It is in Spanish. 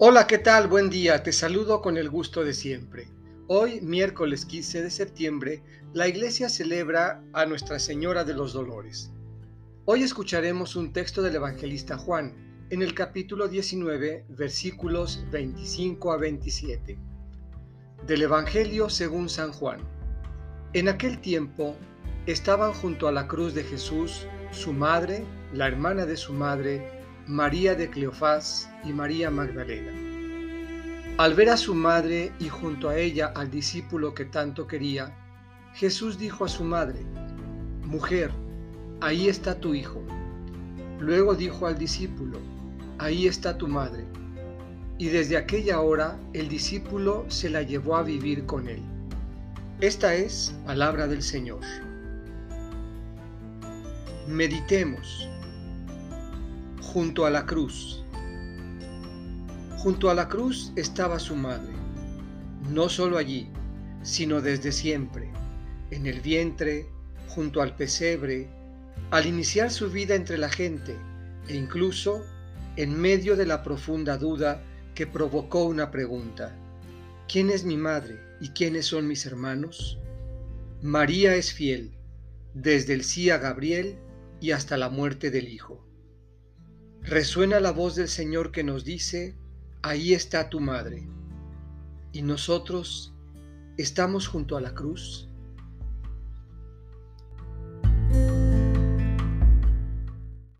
Hola, ¿qué tal? Buen día, te saludo con el gusto de siempre. Hoy, miércoles 15 de septiembre, la iglesia celebra a Nuestra Señora de los Dolores. Hoy escucharemos un texto del evangelista Juan, en el capítulo 19, versículos 25 a 27. Del Evangelio según San Juan. En aquel tiempo estaban junto a la cruz de Jesús su madre, la hermana de su madre, María de Cleofás y María Magdalena. Al ver a su madre y junto a ella al discípulo que tanto quería, Jesús dijo a su madre, Mujer, ahí está tu hijo. Luego dijo al discípulo, Ahí está tu madre. Y desde aquella hora el discípulo se la llevó a vivir con él. Esta es palabra del Señor. Meditemos. Junto a la cruz. Junto a la cruz estaba su madre, no solo allí, sino desde siempre, en el vientre, junto al pesebre, al iniciar su vida entre la gente e incluso en medio de la profunda duda que provocó una pregunta. ¿Quién es mi madre y quiénes son mis hermanos? María es fiel, desde el sí Gabriel y hasta la muerte del Hijo. Resuena la voz del Señor que nos dice, ahí está tu madre. ¿Y nosotros estamos junto a la cruz?